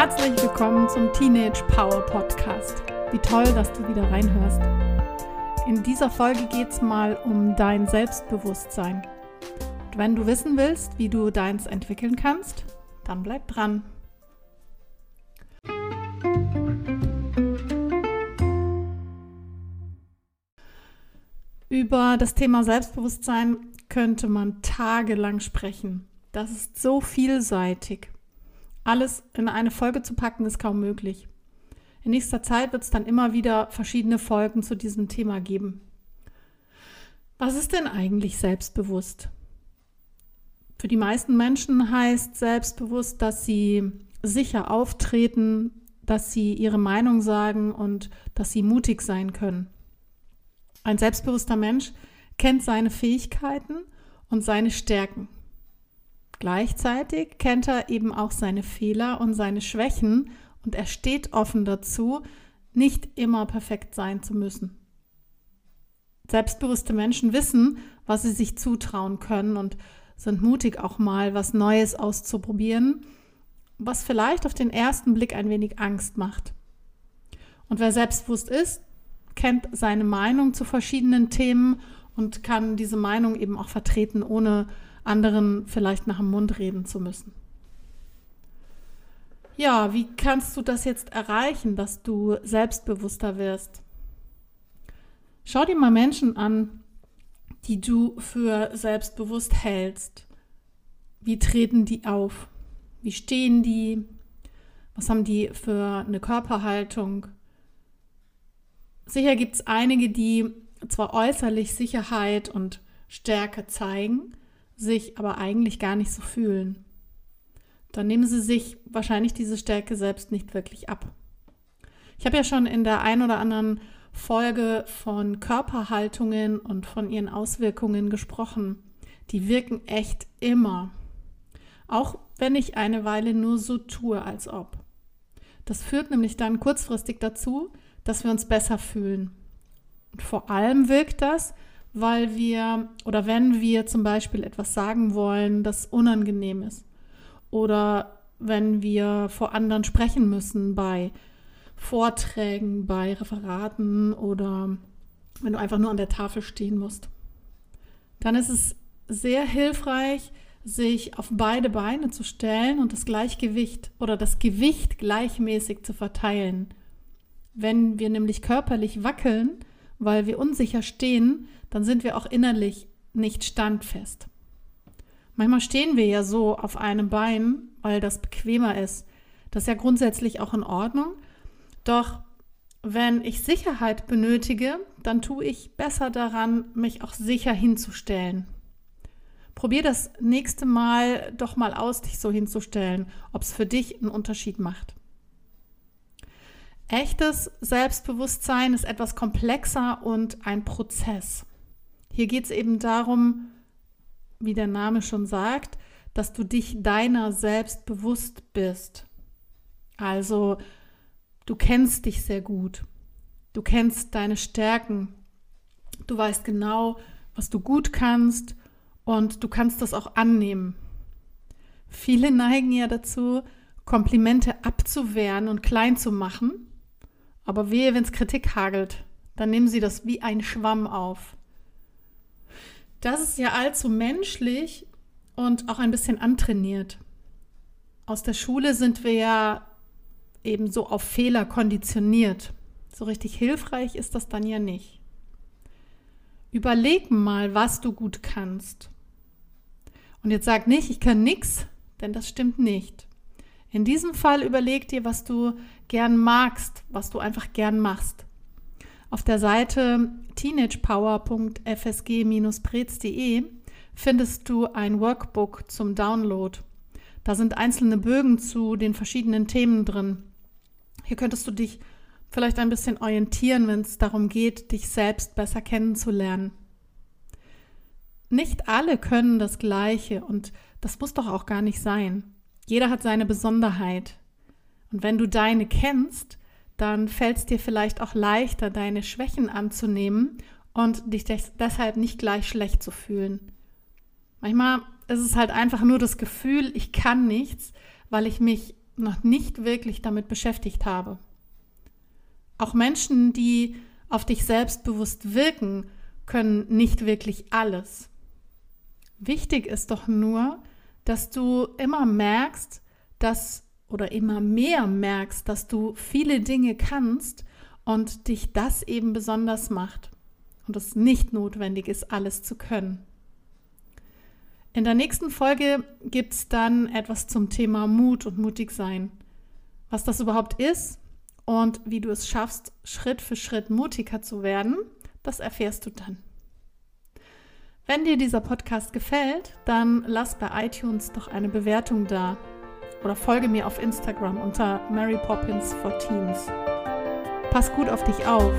Herzlich willkommen zum Teenage Power Podcast. Wie toll, dass du wieder reinhörst. In dieser Folge geht es mal um dein Selbstbewusstsein. Und wenn du wissen willst, wie du deins entwickeln kannst, dann bleib dran. Über das Thema Selbstbewusstsein könnte man tagelang sprechen. Das ist so vielseitig. Alles in eine Folge zu packen ist kaum möglich. In nächster Zeit wird es dann immer wieder verschiedene Folgen zu diesem Thema geben. Was ist denn eigentlich selbstbewusst? Für die meisten Menschen heißt selbstbewusst, dass sie sicher auftreten, dass sie ihre Meinung sagen und dass sie mutig sein können. Ein selbstbewusster Mensch kennt seine Fähigkeiten und seine Stärken. Gleichzeitig kennt er eben auch seine Fehler und seine Schwächen und er steht offen dazu, nicht immer perfekt sein zu müssen. Selbstbewusste Menschen wissen, was sie sich zutrauen können und sind mutig auch mal was Neues auszuprobieren, was vielleicht auf den ersten Blick ein wenig Angst macht. Und wer selbstbewusst ist, kennt seine Meinung zu verschiedenen Themen und kann diese Meinung eben auch vertreten, ohne anderen vielleicht nach dem Mund reden zu müssen. Ja, wie kannst du das jetzt erreichen, dass du selbstbewusster wirst? Schau dir mal Menschen an, die du für selbstbewusst hältst. Wie treten die auf? Wie stehen die? Was haben die für eine Körperhaltung? Sicher gibt es einige, die zwar äußerlich Sicherheit und Stärke zeigen, sich aber eigentlich gar nicht so fühlen dann nehmen sie sich wahrscheinlich diese Stärke selbst nicht wirklich ab. Ich habe ja schon in der ein oder anderen Folge von Körperhaltungen und von ihren Auswirkungen gesprochen. Die wirken echt immer. Auch wenn ich eine Weile nur so tue, als ob. Das führt nämlich dann kurzfristig dazu, dass wir uns besser fühlen. Und vor allem wirkt das, weil wir oder wenn wir zum Beispiel etwas sagen wollen, das unangenehm ist oder wenn wir vor anderen sprechen müssen bei Vorträgen, bei Referaten oder wenn du einfach nur an der Tafel stehen musst. Dann ist es sehr hilfreich, sich auf beide Beine zu stellen und das Gleichgewicht oder das Gewicht gleichmäßig zu verteilen. Wenn wir nämlich körperlich wackeln, weil wir unsicher stehen, dann sind wir auch innerlich nicht standfest. Manchmal stehen wir ja so auf einem Bein, weil das bequemer ist. Das ist ja grundsätzlich auch in Ordnung. Doch wenn ich Sicherheit benötige, dann tue ich besser daran, mich auch sicher hinzustellen. Probier das nächste Mal doch mal aus, dich so hinzustellen, ob es für dich einen Unterschied macht. Echtes Selbstbewusstsein ist etwas komplexer und ein Prozess. Hier geht es eben darum, wie der Name schon sagt, dass du dich deiner selbst bewusst bist. Also du kennst dich sehr gut. Du kennst deine Stärken. Du weißt genau, was du gut kannst und du kannst das auch annehmen. Viele neigen ja dazu, Komplimente abzuwehren und klein zu machen. Aber wehe, wenn es Kritik hagelt, dann nehmen sie das wie ein Schwamm auf. Das ist ja allzu menschlich und auch ein bisschen antrainiert. Aus der Schule sind wir ja eben so auf Fehler konditioniert. So richtig hilfreich ist das dann ja nicht. Überleg mal, was du gut kannst. Und jetzt sag nicht, ich kann nichts, denn das stimmt nicht. In diesem Fall überleg dir, was du gern magst, was du einfach gern machst. Auf der Seite teenagepower.fsg-prez.de findest du ein Workbook zum Download. Da sind einzelne Bögen zu den verschiedenen Themen drin. Hier könntest du dich vielleicht ein bisschen orientieren, wenn es darum geht, dich selbst besser kennenzulernen. Nicht alle können das Gleiche und das muss doch auch gar nicht sein. Jeder hat seine Besonderheit. Und wenn du deine kennst, dann fällt es dir vielleicht auch leichter, deine Schwächen anzunehmen und dich deshalb nicht gleich schlecht zu fühlen. Manchmal ist es halt einfach nur das Gefühl, ich kann nichts, weil ich mich noch nicht wirklich damit beschäftigt habe. Auch Menschen, die auf dich selbstbewusst wirken, können nicht wirklich alles. Wichtig ist doch nur, dass du immer merkst, dass oder immer mehr merkst, dass du viele Dinge kannst und dich das eben besonders macht und es nicht notwendig ist, alles zu können. In der nächsten Folge gibt es dann etwas zum Thema Mut und mutig sein. Was das überhaupt ist und wie du es schaffst, Schritt für Schritt mutiger zu werden, das erfährst du dann. Wenn dir dieser Podcast gefällt, dann lass bei iTunes doch eine Bewertung da oder folge mir auf Instagram unter Mary Poppins for Teens. Pass gut auf dich auf